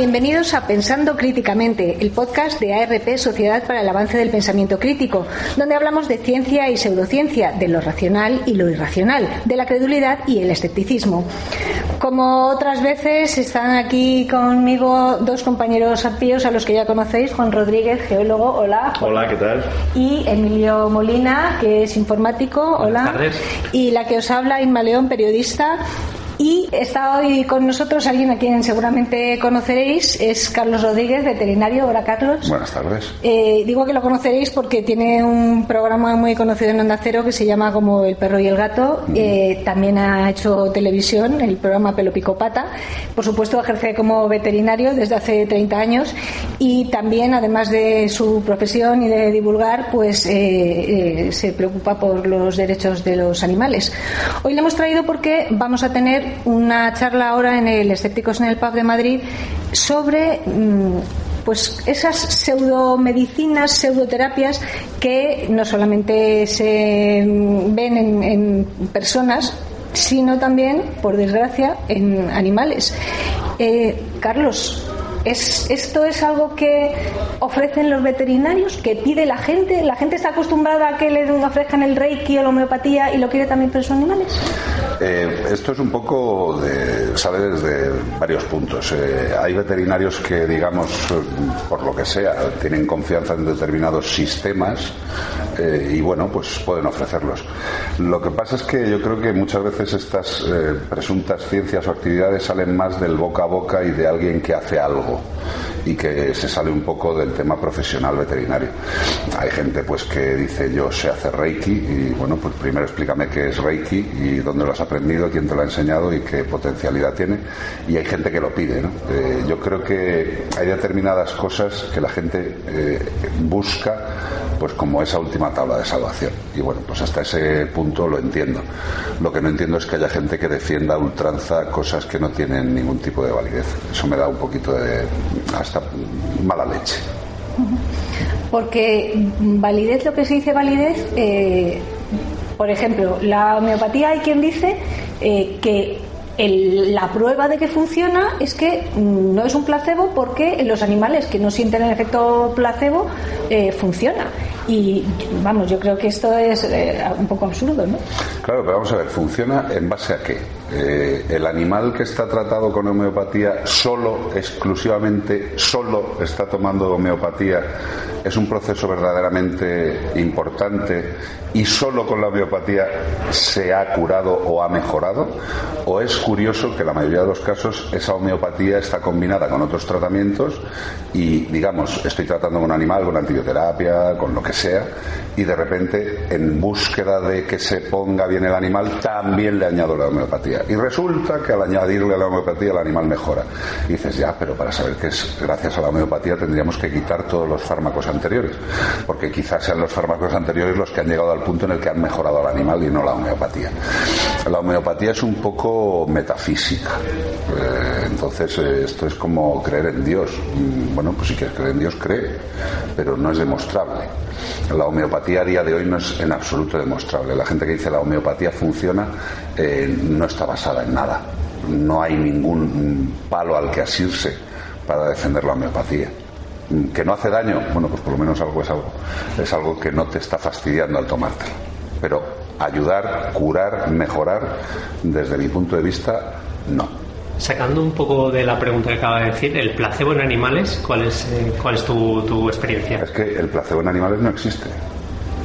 Bienvenidos a Pensando Críticamente, el podcast de ARP Sociedad para el Avance del Pensamiento Crítico, donde hablamos de ciencia y pseudociencia, de lo racional y lo irracional, de la credulidad y el escepticismo. Como otras veces, están aquí conmigo dos compañeros arpíos a los que ya conocéis, Juan Rodríguez, geólogo, hola. Hola, ¿qué tal? Y Emilio Molina, que es informático, hola. Buenas tardes. Y la que os habla, Inma León, periodista. Y está hoy con nosotros alguien a quien seguramente conoceréis, es Carlos Rodríguez, veterinario. Hola, Carlos. Buenas tardes. Eh, digo que lo conoceréis porque tiene un programa muy conocido en Onda Cero que se llama como El perro y el gato. Eh, también ha hecho televisión, el programa Pelo Pico Pata. Por supuesto, ejerce como veterinario desde hace 30 años y también, además de su profesión y de divulgar, pues eh, eh, se preocupa por los derechos de los animales. Hoy le hemos traído porque vamos a tener una charla ahora en el Escépticos en el Pub de Madrid sobre mm, pues esas pseudomedicinas, pseudoterapias que no solamente se mm, ven en, personas, sino también, por desgracia, en animales. Eh, Carlos, ¿Es, ¿Esto es algo que ofrecen los veterinarios, que pide la gente? ¿La gente está acostumbrada a que le ofrezcan el reiki o la homeopatía y lo quiere también para sus animales? Eh, esto es un poco de, sale desde varios puntos. Eh, hay veterinarios que, digamos, por lo que sea, tienen confianza en determinados sistemas eh, y, bueno, pues pueden ofrecerlos. Lo que pasa es que yo creo que muchas veces estas eh, presuntas ciencias o actividades salen más del boca a boca y de alguien que hace algo saco. Y que se sale un poco del tema profesional veterinario. Hay gente pues que dice yo sé hacer Reiki y bueno, pues primero explícame qué es Reiki y dónde lo has aprendido, quién te lo ha enseñado y qué potencialidad tiene. Y hay gente que lo pide, ¿no? Eh, yo creo que hay determinadas cosas que la gente eh, busca pues como esa última tabla de salvación. Y bueno, pues hasta ese punto lo entiendo. Lo que no entiendo es que haya gente que defienda a ultranza cosas que no tienen ningún tipo de validez. Eso me da un poquito de mala leche. Porque validez, lo que se dice validez, eh, por ejemplo, la homeopatía hay quien dice eh, que el- la prueba de que funciona es que mm, no es un placebo porque en los animales que no sienten el efecto placebo eh, funciona. Y vamos, yo creo que esto es eh, un poco absurdo, ¿no? Claro, pero vamos a ver, ¿funciona en base a qué? Eh, el animal que está tratado con homeopatía solo, exclusivamente, solo está tomando homeopatía, es un proceso verdaderamente importante y solo con la homeopatía se ha curado o ha mejorado, o es curioso que la mayoría de los casos esa homeopatía está combinada con otros tratamientos y, digamos, estoy tratando con un animal, con antibioterapia, con lo que sea, y de repente, en búsqueda de que se ponga bien el animal, también le añado la homeopatía. Y resulta que al añadirle la homeopatía el animal mejora. Y dices, ya, pero para saber que es gracias a la homeopatía tendríamos que quitar todos los fármacos anteriores, porque quizás sean los fármacos anteriores los que han llegado al punto en el que han mejorado al animal y no la homeopatía. La homeopatía es un poco metafísica. Eh, entonces, eh, esto es como creer en Dios. Mm, Bueno, pues si quieres creer en Dios, cree, pero no es demostrable. La homeopatía a día de hoy no es en absoluto demostrable. La gente que dice la homeopatía funciona eh, no está basada en nada. No hay ningún palo al que asirse para defender la homeopatía. ¿Que no hace daño? Bueno, pues por lo menos algo es algo. Es algo que no te está fastidiando al tomártelo. Pero ayudar, curar, mejorar, desde mi punto de vista, no. Sacando un poco de la pregunta que acaba de decir, el placebo en animales, ¿cuál es, eh, cuál es tu, tu experiencia? Es que el placebo en animales no existe.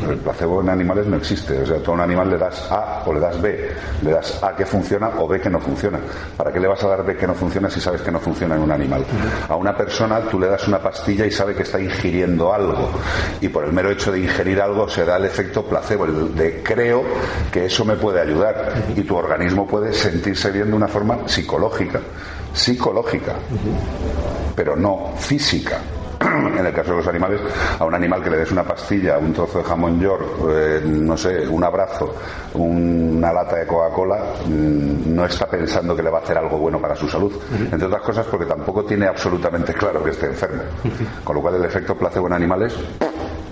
El placebo en animales no existe. O sea, tú a un animal le das A o le das B. Le das A que funciona o B que no funciona. ¿Para qué le vas a dar B que no funciona si sabes que no funciona en un animal? A una persona tú le das una pastilla y sabe que está ingiriendo algo. Y por el mero hecho de ingerir algo se da el efecto placebo, el de creo que eso me puede ayudar. Y tu organismo puede sentirse bien de una forma psicológica. Psicológica. Pero no física en el caso de los animales, a un animal que le des una pastilla, un trozo de jamón york, eh, no sé, un abrazo, una lata de Coca-Cola, mm, no está pensando que le va a hacer algo bueno para su salud. Entre otras cosas porque tampoco tiene absolutamente claro que esté enfermo. Con lo cual el efecto placebo en animales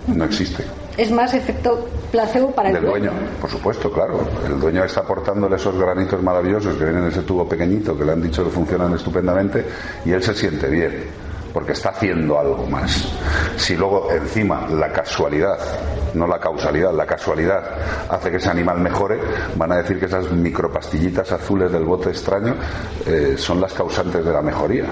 no existe. es más efecto placebo para el dueño. Por supuesto, claro. El dueño está aportándole esos granitos maravillosos que vienen en ese tubo pequeñito que le han dicho que funcionan estupendamente y él se siente bien porque está haciendo algo más. Si luego encima la casualidad, no la causalidad, la casualidad hace que ese animal mejore, van a decir que esas micropastillitas azules del bote extraño eh, son las causantes de la mejoría.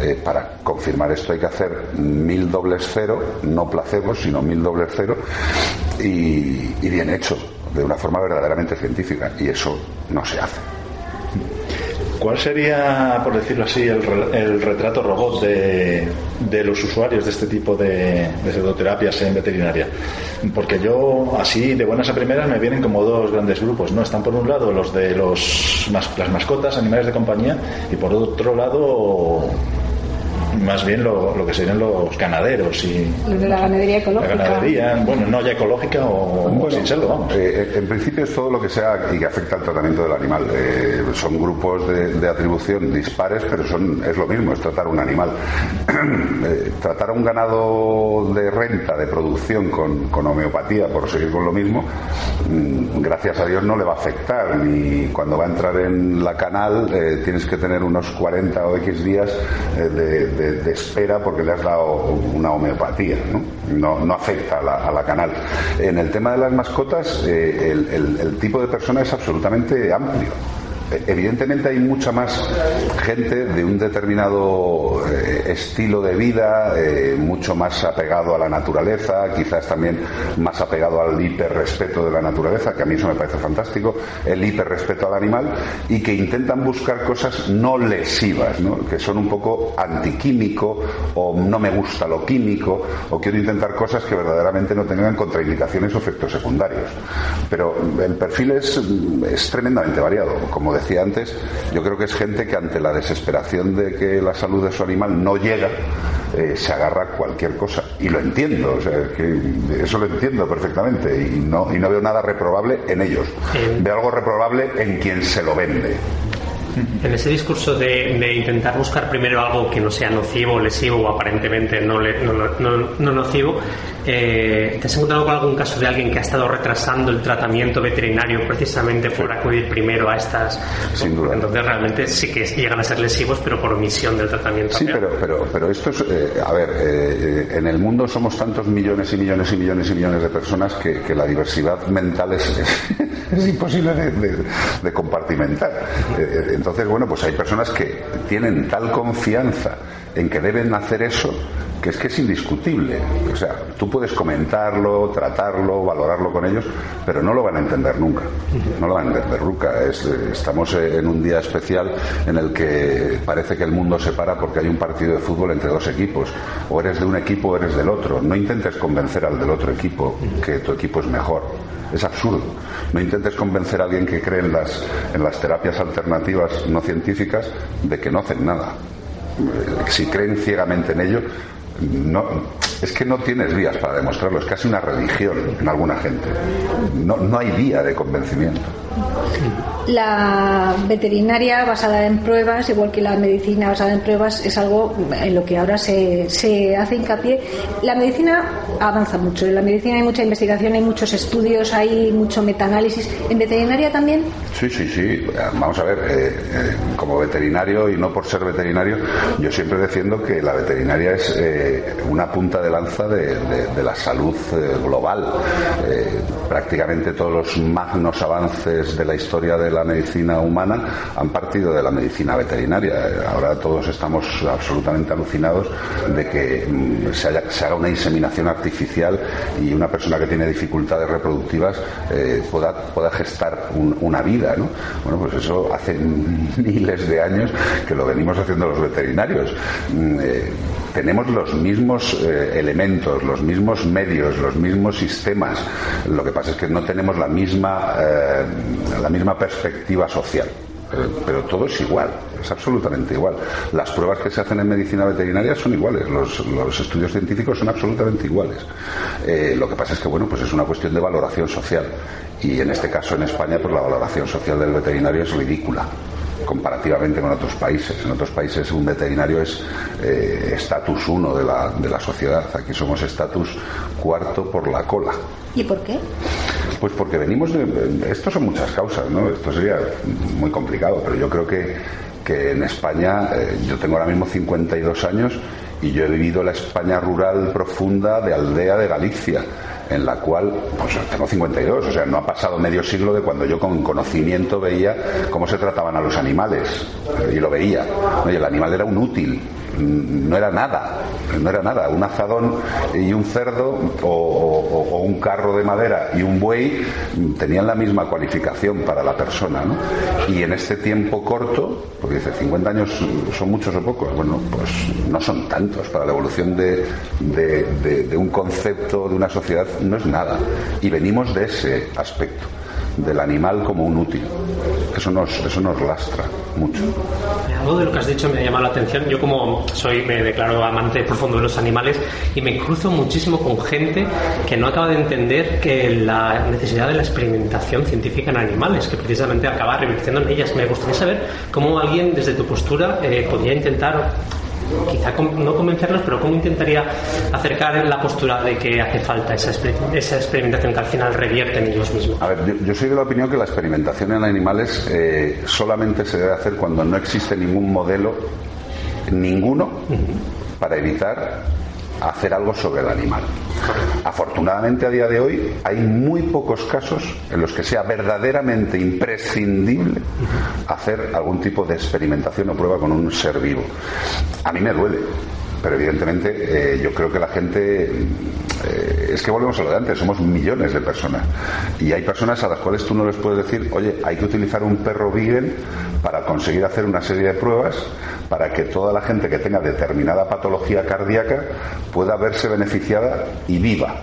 Eh, para confirmar esto hay que hacer mil dobles cero, no placebo, sino mil dobles cero, y, y bien hecho, de una forma verdaderamente científica, y eso no se hace. ¿Cuál sería, por decirlo así, el, retrato robot de, los usuarios de este tipo de, de pseudoterapias en veterinaria? Porque yo, así, de buenas a primeras, me vienen como dos grandes grupos, ¿no? Están por un lado los de los, las mascotas, animales de compañía, y por otro lado más bien lo, lo que serían los ganaderos y los de la ganadería ecológica. La ganadería, bueno, no ya ecológica o, sin serlo, vamos. Eh, eh, en principio es todo lo que sea y que afecta al tratamiento del animal. Eh, son grupos de, atribución dispares, pero son es lo mismo, es tratar un animal. tratar a un ganado de renta, de producción con, con homeopatía, por seguir con lo mismo, mm, gracias a Dios no le va a afectar. Ni cuando va a entrar en la canal tienes que tener unos 40 o X días de de, espera porque le has dado una homeopatía, ¿no? No, afecta a la, canal. En el tema de las mascotas, eh, el tipo de persona es absolutamente amplio evidentemente hay mucha más gente de un determinado eh, estilo de vida, eh, mucho más apegado a la naturaleza, quizás también más apegado al hiperrespeto de la naturaleza, que a mí eso me parece fantástico, el hiperrespeto al animal, y que intentan buscar cosas no lesivas, que son un poco antiquímico o no me gusta lo químico, o quiero intentar cosas que verdaderamente no tengan contraindicaciones o efectos secundarios. Pero el perfil es, es tremendamente variado, como decía antes, yo creo que es gente que ante la desesperación de que la salud de su animal no llega, eh, se agarra a cualquier cosa. Y lo entiendo, o sea, que eso lo entiendo perfectamente y no, y no veo nada reprobable en ellos. Veo algo reprobable en quien se lo vende. En ese discurso de, intentar buscar primero algo que no sea nocivo, lesivo o aparentemente no, no, nocivo, eh, ¿te has encontrado con algún caso de alguien que ha estado retrasando el tratamiento veterinario precisamente por acudir primero a estas? Sin duda. Entonces realmente sí que llegan a ser lesivos, pero por omisión del tratamiento. Sí, pero, pero, pero esto es, eh, a ver, eh, en el mundo somos tantos millones y millones y millones y millones de personas que, la diversidad mental es, es, imposible de, de compartimentar entonces, bueno, pues hay personas que tienen tal confianza en que deben hacer eso que es que es indiscutible. O sea, tú puedes comentarlo, tratarlo, valorarlo con ellos, pero no lo van a entender nunca. No lo van a entender nunca. estamos en un día especial en el que parece que el mundo se para porque hay un partido de fútbol entre dos equipos. O eres de un equipo o eres del otro. No intentes convencer al del otro equipo que tu equipo es mejor. Es absurdo. No intentes convencer a alguien que cree en las, en las terapias alternativas no científicas de que no hacen nada. Si creen ciegamente en ello, no, es que no tienes vías para demostrarlo, es casi una religión en alguna gente. No, no hay vía de convencimiento. La veterinaria basada en pruebas, igual que la medicina basada en pruebas, es algo en lo que ahora se, se hace hincapié. La medicina avanza mucho, en la medicina hay mucha investigación, hay muchos estudios, hay mucho metaanálisis. ¿En veterinaria también? Sí, sí, sí. Vamos a ver, eh, eh, como veterinario y no por ser veterinario, yo siempre defiendo que la veterinaria es eh, una punta de lanza de, la salud global. prácticamente todos los magnos avances de la historia de la medicina humana han partido de la medicina veterinaria. Ahora todos estamos absolutamente alucinados de que mm, se, haga una inseminación artificial y una persona que tiene dificultades reproductivas eh, pueda, pueda gestar una vida. ¿no? Bueno, pues eso hace miles de años que lo venimos haciendo los veterinarios. Mm, eh, tenemos los mismos eh, elementos, los mismos medios, los mismos sistemas. Lo que pasa es que no tenemos la misma, eh, la misma perspectiva social. Eh, pero todo es igual, es absolutamente igual. Las pruebas que se hacen en medicina veterinaria son iguales, los, los estudios científicos son absolutamente iguales. lo que pasa es que, bueno, pues es una cuestión de valoración social. Y en este caso, en España, pues la valoración social del veterinario es ridícula comparativamente con otros países. En otros países un veterinario es estatus uno de la, de la sociedad. Aquí somos estatus cuarto por la cola. ¿Y por qué? Pues porque venimos de... Esto son muchas causas, ¿no? Esto sería muy complicado, pero yo creo que, que en España, eh, yo tengo ahora mismo 52 años y yo he vivido la España rural profunda de aldea de Galicia en la cual, pues tengo 52, o sea, no ha pasado medio siglo de cuando yo con conocimiento veía cómo se trataban a los animales, y lo veía, y el animal era un útil, no era nada, no era nada. Un azadón y un cerdo o, un carro de madera y un buey tenían la misma cualificación para la persona. ¿no? Y en este tiempo corto, porque dice 50 años son muchos o pocos, bueno, pues no son tantos para la evolución de, de un concepto, de una sociedad, no es nada. Y venimos de ese aspecto del animal como un útil. Eso nos, eso nos lastra mucho. Algo de lo que has dicho me ha llamado la atención. Yo como soy, me declaro amante profundo de los animales y me cruzo muchísimo con gente que no acaba de entender que la necesidad de la experimentación científica en animales, que precisamente acaba revirtiendo en ellas. Me gustaría saber cómo alguien desde tu postura eh, podría intentar quizá no convencerlos, pero ¿cómo intentaría acercar la postura de que hace falta esa, esa experimentación que al final revierte en ellos mismos? A ver, yo, soy de la opinión que la experimentación en animales eh, solamente se debe hacer cuando no existe ningún modelo, ninguno, para evitar hacer algo sobre el animal. Afortunadamente a día de hoy hay muy pocos casos en los que sea verdaderamente imprescindible hacer algún tipo de experimentación o prueba con un ser vivo. A mí me duele, pero evidentemente eh, yo creo que la gente eh, es que volvemos a lo de antes, somos millones de personas y hay personas a las cuales tú no les puedes decir, oye, hay que utilizar un perro Beagle para conseguir hacer una serie de pruebas para que toda la gente que tenga determinada patología cardíaca pueda verse beneficiada y viva.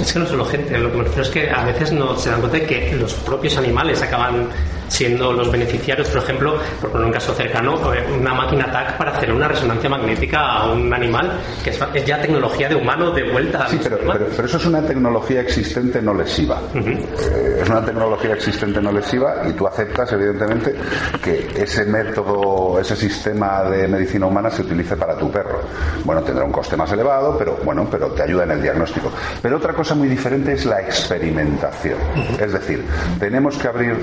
Es que no solo gente, lo que me refiero es que a veces no se dan cuenta de que los propios animales acaban siendo los beneficiarios, por ejemplo, por poner un caso cercano, eh, una máquina TAC para hacer una resonancia magnética a un animal, que es, ya tecnología de humano de vuelta. Sí, pero, pero, eso es una tecnología existente no lesiva. Eh, es una tecnología existente no lesiva y tú aceptas, evidentemente, que ese método, ese sistema de medicina humana se utilice para tu perro. Bueno, tendrá un coste más elevado, pero bueno, pero te ayuda en el diagnóstico. Pero otra cosa muy diferente es la experimentación. Es decir, tenemos que abrir,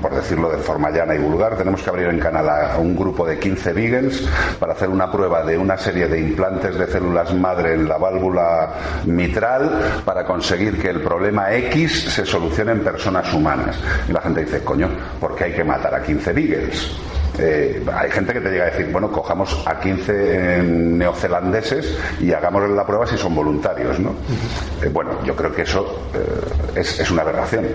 por decir decirlo de forma llana y vulgar, tenemos que abrir en Canadá un grupo de 15 vegans para hacer una prueba de una serie de implantes de células madre en la válvula mitral para conseguir que el problema X se solucione en personas humanas. Y la gente dice, coño, ¿por qué hay que matar a 15 vegans? Eh, hay gente que te llega a decir, bueno, cojamos a 15 eh, neozelandeses y hagamos la prueba si son voluntarios, ¿no? Eh, bueno, yo creo que eso es, es una aberración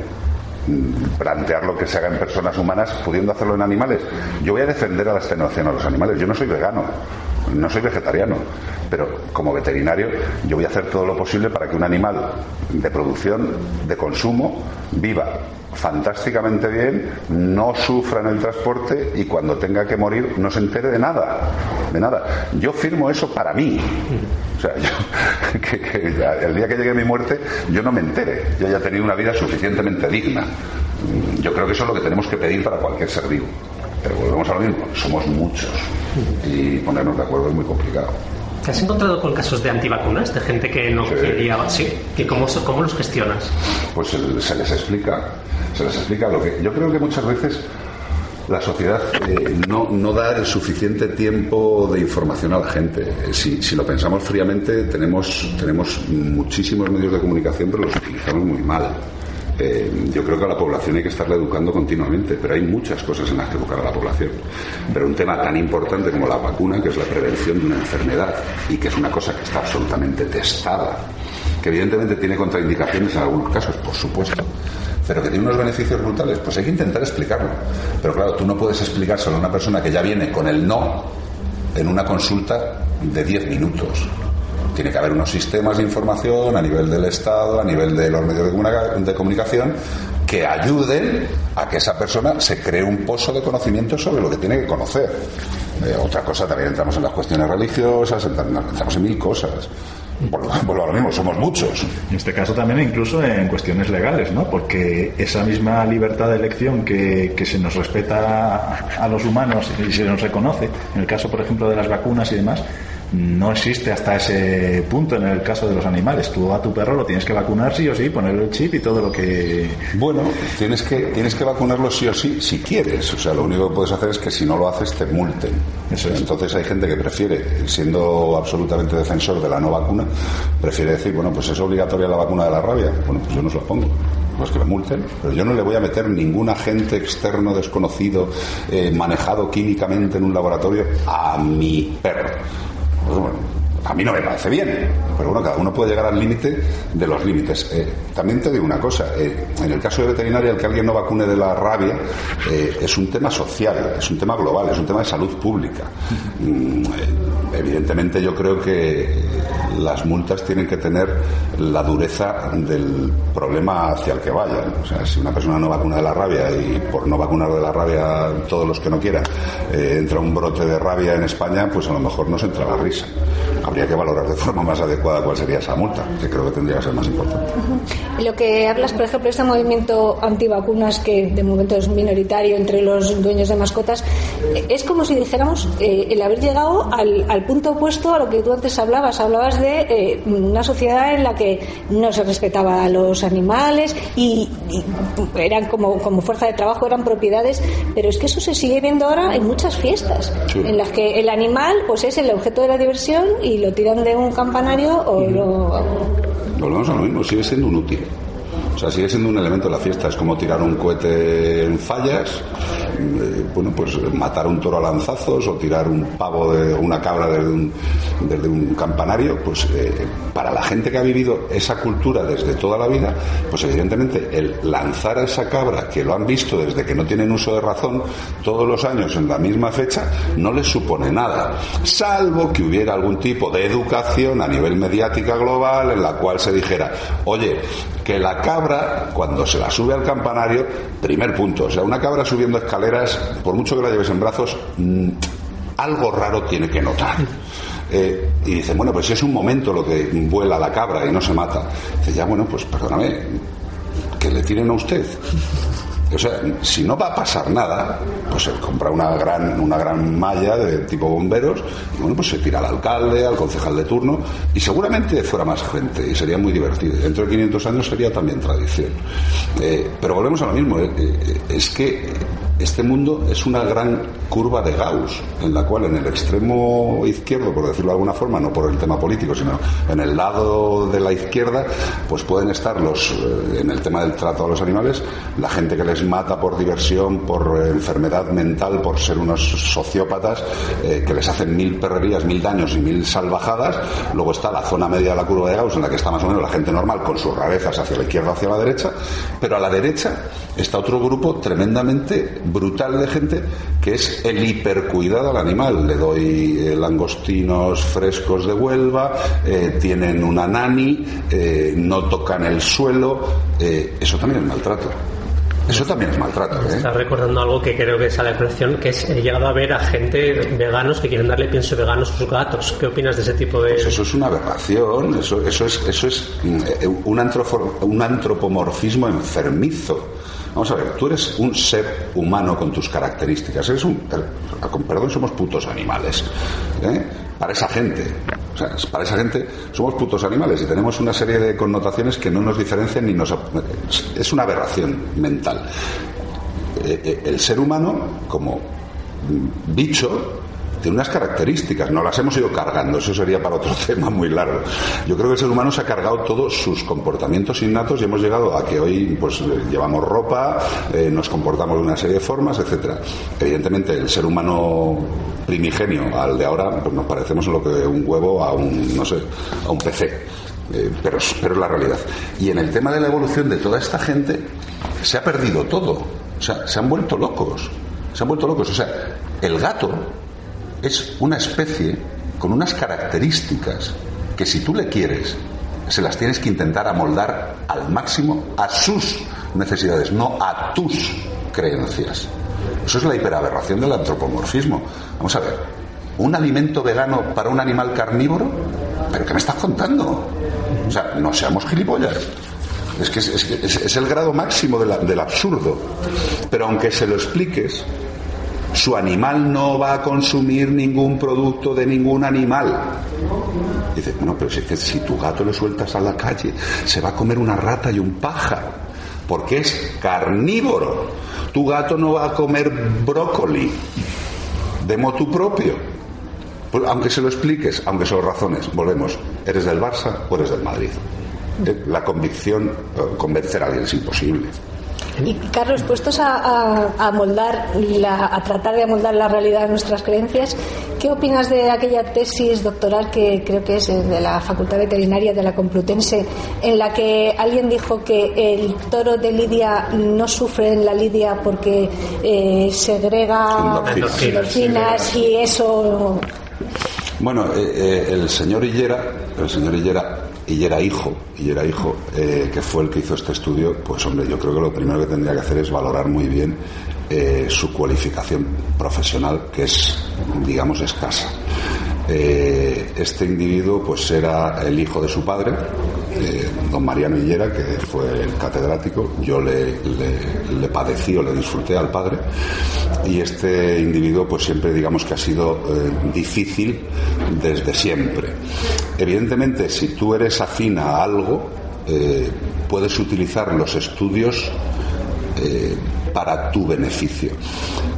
plantear lo que se haga en personas humanas pudiendo hacerlo en animales. Yo voy a defender a la extenuación a los animales. Yo no soy vegano, no soy vegetariano, pero como veterinario yo voy a hacer todo lo posible para que un animal de producción, de consumo, viva fantásticamente bien, no sufra en el transporte y cuando tenga que morir no se entere de nada, de nada. Yo firmo eso para mí. O sea, que, el día que llegue mi muerte yo no me entere, yo haya tenido una vida suficientemente digna. Yo creo que eso es lo que tenemos que pedir para cualquier ser vivo. Pero volvemos a lo mismo, somos muchos y ponernos de acuerdo es muy complicado. ¿Te has encontrado con casos de antivacunas, de gente que no quería... Sí, ¿Y cómo, cómo los gestionas? Pues se les explica, se les explica lo que... Yo creo que muchas veces la sociedad eh, no, no, da el suficiente tiempo de información a la gente. Si, si, lo pensamos fríamente, tenemos, tenemos muchísimos medios de comunicación, pero los utilizamos muy mal. Eh, yo creo que a la población hay que estarla educando continuamente, pero hay muchas cosas en las que educar a la población. Pero un tema tan importante como la vacuna, que es la prevención de una enfermedad y que es una cosa que está absolutamente testada, que evidentemente tiene contraindicaciones en algunos casos, por supuesto, pero que tiene unos beneficios brutales, pues hay que intentar explicarlo. Pero claro, tú no puedes explicárselo a una persona que ya viene con el no en una consulta de 10 minutos tiene que haber unos sistemas de información a nivel del Estado, a nivel de los medios de, comunicación, que ayuden a que esa persona se cree un pozo de conocimiento sobre lo que tiene que conocer. Eh, otra cosa, también entramos en las cuestiones religiosas, entramos en mil cosas. Por, lo mismo, somos muchos. En este caso también incluso en cuestiones legales, ¿no? Porque esa misma libertad de elección que, que se nos respeta a los humanos y se nos reconoce, en el caso, por ejemplo, de las vacunas y demás, no existe hasta ese punto en el caso de los animales. Tú a tu perro lo tienes que vacunar sí o sí, ponerle el chip y todo lo que... Bueno, tienes que, tienes que vacunarlo sí o sí si quieres. O sea, lo único que puedes hacer es que si no lo haces te multen. Entonces hay gente que prefiere, siendo absolutamente defensor de la no vacuna, prefiere decir, bueno, pues es obligatoria la vacuna de la rabia. Bueno, pues yo no se la pongo pues que me multen, pero yo no le voy a meter ningún agente externo desconocido eh, manejado químicamente en un laboratorio a mi perro. Pues bueno, a mí no me parece bien, pero bueno, cada uno puede llegar al límite de los límites. Eh, también te digo una cosa, eh, en el caso de veterinaria, el que alguien no vacune de la rabia eh, es un tema social, es un tema global, es un tema de salud pública. Mm, evidentemente yo creo que las multas tienen que tener la dureza del problema hacia el que vayan. O sea, si una persona no vacuna de la rabia y por no vacunar de la rabia todos los que no quieran entra un brote de rabia en España, pues a lo mejor nos entra la risa habría que valorar de forma más adecuada cuál sería esa multa, que creo que tendría que ser más importante. Lo que hablas, por ejemplo, este movimiento antivacunas que de momento es minoritario entre los dueños de mascotas, es como si dijéramos eh, el haber llegado al, punto opuesto a lo que tú antes hablabas. Hablabas de eh, una sociedad en la que no se respetaba a los animales y, eran como, como fuerza de trabajo, eran propiedades, pero es que eso se sigue viendo ahora en muchas fiestas, en las que el animal pues es el objeto de la diversión y lo tiran de un campanario o lo... Volvemos a lo mismo, sigue siendo un útil. O sea, sigue siendo un elemento de la fiesta. Es como tirar un cohete en fallas, eh, bueno, pues matar un toro a lanzazos o tirar un pavo de una cabra desde un, campanario. Pues eh, para la gente que ha vivido esa cultura desde toda la vida, pues evidentemente el lanzar a esa cabra que lo han visto desde que no tienen uso de razón todos los años en la misma fecha, no les supone nada. Salvo que hubiera algún tipo de educación a nivel mediática global en la cual se dijera, oye, que la cabra, cuando se la sube al campanario, primer punto, o sea, una cabra subiendo escaleras, por mucho que la lleves en brazos, mm, algo raro tiene que notar. Eh, y dice, bueno, pues es un momento lo que vuela la cabra y no se mata. Dice, ya, bueno, pues perdóname, que le tiren a usted. O sea, si no va a pasar nada, pues se compra una gran, una gran malla de tipo bomberos y bueno, pues se tira al alcalde, al concejal de turno y seguramente fuera más gente y sería muy divertido. Dentro de 500 años sería también tradición. Eh, pero volvemos a lo mismo, eh, eh, es que este mundo es una gran curva de Gauss, en la cual en el extremo izquierdo, por decirlo de alguna forma, no por el tema político, sino en el lado de la izquierda, pues pueden estar los, eh, en el tema del trato a los animales, la gente que les mata por diversión, por enfermedad mental, por ser unos sociópatas, eh, que les hacen mil perrerías, mil daños y mil salvajadas. Luego está la zona media de la curva de Gauss, en la que está más o menos la gente normal, con sus rarezas hacia la izquierda, hacia la derecha, pero a la derecha está otro grupo tremendamente brutal de gente que es el hipercuidado al animal. Le doy eh, langostinos frescos de Huelva, eh, tienen una nani, eh, no tocan el suelo. eso también es maltrato. Eso también es maltrato. ¿eh? Está recordando algo que creo que sale a la que es he llegado a ver a gente veganos que quieren darle pienso vegano a sus gatos. ¿Qué opinas de ese tipo de...? Pues eso es una aberración, eso, eso es, eso es un, un antropomorfismo enfermizo. Vamos a ver, tú eres un ser humano con tus características. Eres un. Con perdón, somos putos animales. ¿eh? Para esa gente. O sea, para esa gente somos putos animales y tenemos una serie de connotaciones que no nos diferencian ni nos. Es una aberración mental. Eh, eh, el ser humano, como bicho, tiene unas características, no las hemos ido cargando, eso sería para otro tema muy largo. Yo creo que el ser humano se ha cargado todos sus comportamientos innatos y hemos llegado a que hoy pues llevamos ropa, eh, nos comportamos de una serie de formas, etcétera. Evidentemente el ser humano primigenio al de ahora pues nos parecemos lo que un huevo a un no sé, a un PC. Eh, pero, pero es la realidad. Y en el tema de la evolución de toda esta gente, se ha perdido todo. O sea, se han vuelto locos. Se han vuelto locos. O sea, el gato es una especie con unas características que si tú le quieres, se las tienes que intentar amoldar al máximo a sus necesidades, no a tus creencias. Eso es la hiperaberración del antropomorfismo. Vamos a ver, ¿un alimento vegano para un animal carnívoro? ¿Pero qué me estás contando? O sea, no seamos gilipollas. Es que es, el grado máximo del absurdo. Pero aunque se lo expliques, su animal no va a consumir ningún producto de ningún animal. Dice, bueno, pero si, si tu gato le sueltas a la calle, se va a comer una rata y un pájaro, porque es carnívoro. Tu gato no va a comer brócoli de motu propio. Pues, aunque se lo expliques, aunque se lo razones, volvemos, ¿eres del Barça o eres del Madrid? Eh, la convicción, eh, convencer a alguien es imposible. Y Carlos, puestos a, a, moldar, a tratar de amoldar la realidad de nuestras creencias, ¿qué opinas de aquella tesis doctoral que creo que es de la Facultad Veterinaria de la Complutense, en la que alguien dijo que el toro de Lidia no sufre en la Lidia porque eh, segrega endorfinas y eso bueno, eh, eh, el señor Hillera, el señor Hillera, Hillera hijo, Hillera hijo, eh, que fue el que hizo este estudio, pues hombre, yo creo que lo primero que tendría que hacer es valorar muy bien su cualificación profesional, que es, digamos, escasa. Eh, este individuo pues era el hijo de su padre, eh, don Mariano Hillera, que fue el catedrático. Yo le, le, padecí o le disfruté al padre. Y este individuo pues siempre digamos que ha sido eh, difícil desde siempre. Evidentemente, si tú eres afín a algo, puedes utilizar los estudios para tu beneficio.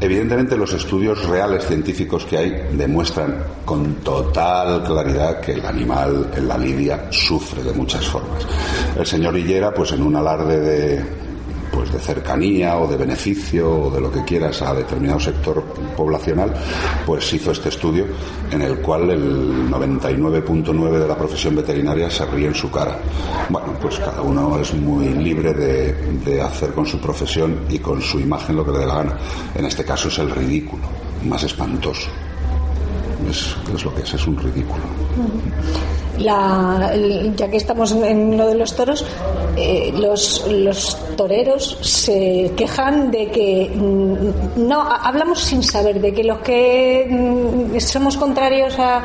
Evidentemente los estudios reales científicos que hay demuestran con total claridad que el animal en la lidia sufre de muchas formas. El señor Hillera, pues en un alarde de, pues de cercanía o de beneficio o de lo que quieras a determinado sector poblacional, pues hizo este estudio en el cual el 99.9 de la profesión veterinaria se ríe en su cara. Bueno, pues cada uno es muy libre de, de hacer con su profesión y con su imagen lo que le dé la gana. En este caso es el ridículo, más espantoso. Es, es lo que es, es un ridículo la, ya que estamos en lo de los toros, eh, los, los toreros se quejan de que mm, no hablamos sin saber de que los que mm, somos contrarios a,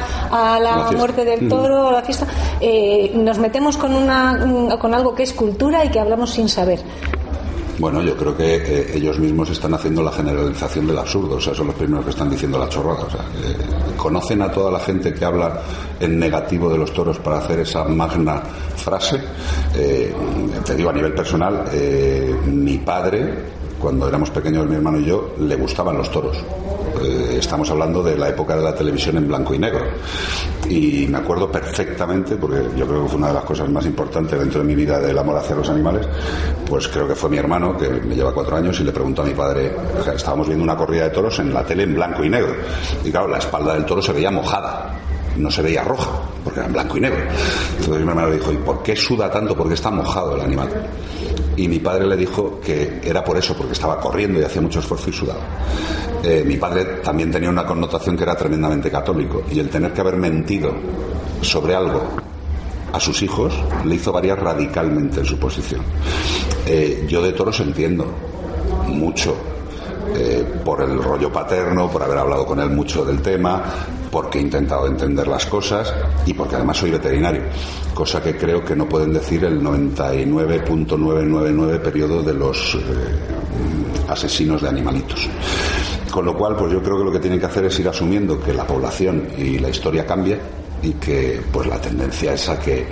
la, muerte del toro o la fiesta eh, nos metemos con una con algo que es cultura y que hablamos sin saber bueno, yo creo que eh, ellos mismos están haciendo la generalización del absurdo, o sea, son los primeros que están diciendo la chorrada. O sea, conocen a toda la gente que habla en negativo de los toros para hacer esa magna frase. Eh, te digo a nivel personal, eh, mi padre cuando éramos pequeños mi hermano y yo, le gustaban los toros. Eh, estamos hablando de la época de la televisión en blanco y negro. Y me acuerdo perfectamente, porque yo creo que fue una de las cosas más importantes dentro de mi vida del amor hacia los animales, pues creo que fue mi hermano, que me lleva cuatro años, y le preguntó a mi padre, estábamos viendo una corrida de toros en la tele en blanco y negro. Y claro, la espalda del toro se veía mojada no se veía roja, porque era en blanco y negro. Entonces mi hermano le dijo, ¿y por qué suda tanto? Porque está mojado el animal y mi padre le dijo que era por eso, porque estaba corriendo y hacía mucho esfuerzo y sudaba. Eh, mi padre también tenía una connotación que era tremendamente católico y el tener que haber mentido sobre algo a sus hijos le hizo variar radicalmente en su posición. Eh, yo de toros entiendo mucho eh, por el rollo paterno, por haber hablado con él mucho del tema, porque he intentado entender las cosas y porque además soy veterinario, cosa que creo que no pueden decir el 99.999 periodo de los eh, asesinos de animalitos. Con lo cual, pues yo creo que lo que tienen que hacer es ir asumiendo que la población y la historia cambia y que pues la tendencia es a que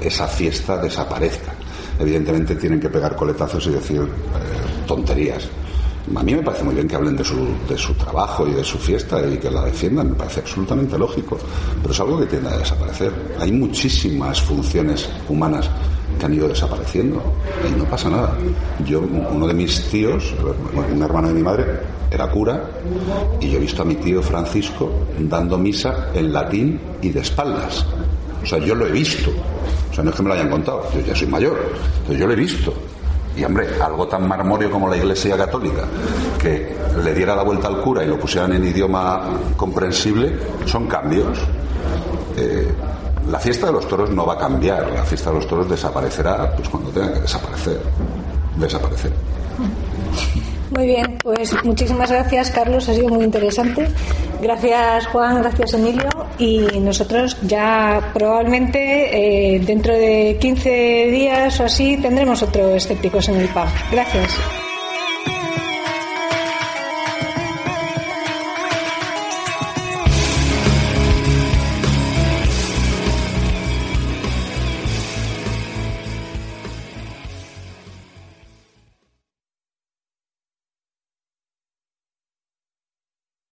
esa fiesta desaparezca. Evidentemente tienen que pegar coletazos y decir eh, tonterías a mí me parece muy bien que hablen de su, de su trabajo y de su fiesta y que la defiendan, me parece absolutamente lógico, pero es algo que tiende a desaparecer. Hay muchísimas funciones humanas que han ido desapareciendo y no pasa nada. Yo, uno de mis tíos, un hermano de mi madre, era cura y yo he visto a mi tío Francisco dando misa en latín y de espaldas. O sea, yo lo he visto. O sea, no es que me lo hayan contado, yo ya soy mayor, pero yo lo he visto. Y hombre, algo tan marmóreo como la Iglesia Católica, que le diera la vuelta al cura y lo pusieran en idioma comprensible, son cambios. Eh, la fiesta de los toros no va a cambiar, la fiesta de los toros desaparecerá pues cuando tenga que desaparecer. Desaparecer. Muy bien, pues muchísimas gracias Carlos, ha sido muy interesante. Gracias Juan, gracias Emilio y nosotros ya probablemente eh, dentro de 15 días o así tendremos otro escépticos en el PAB. Gracias.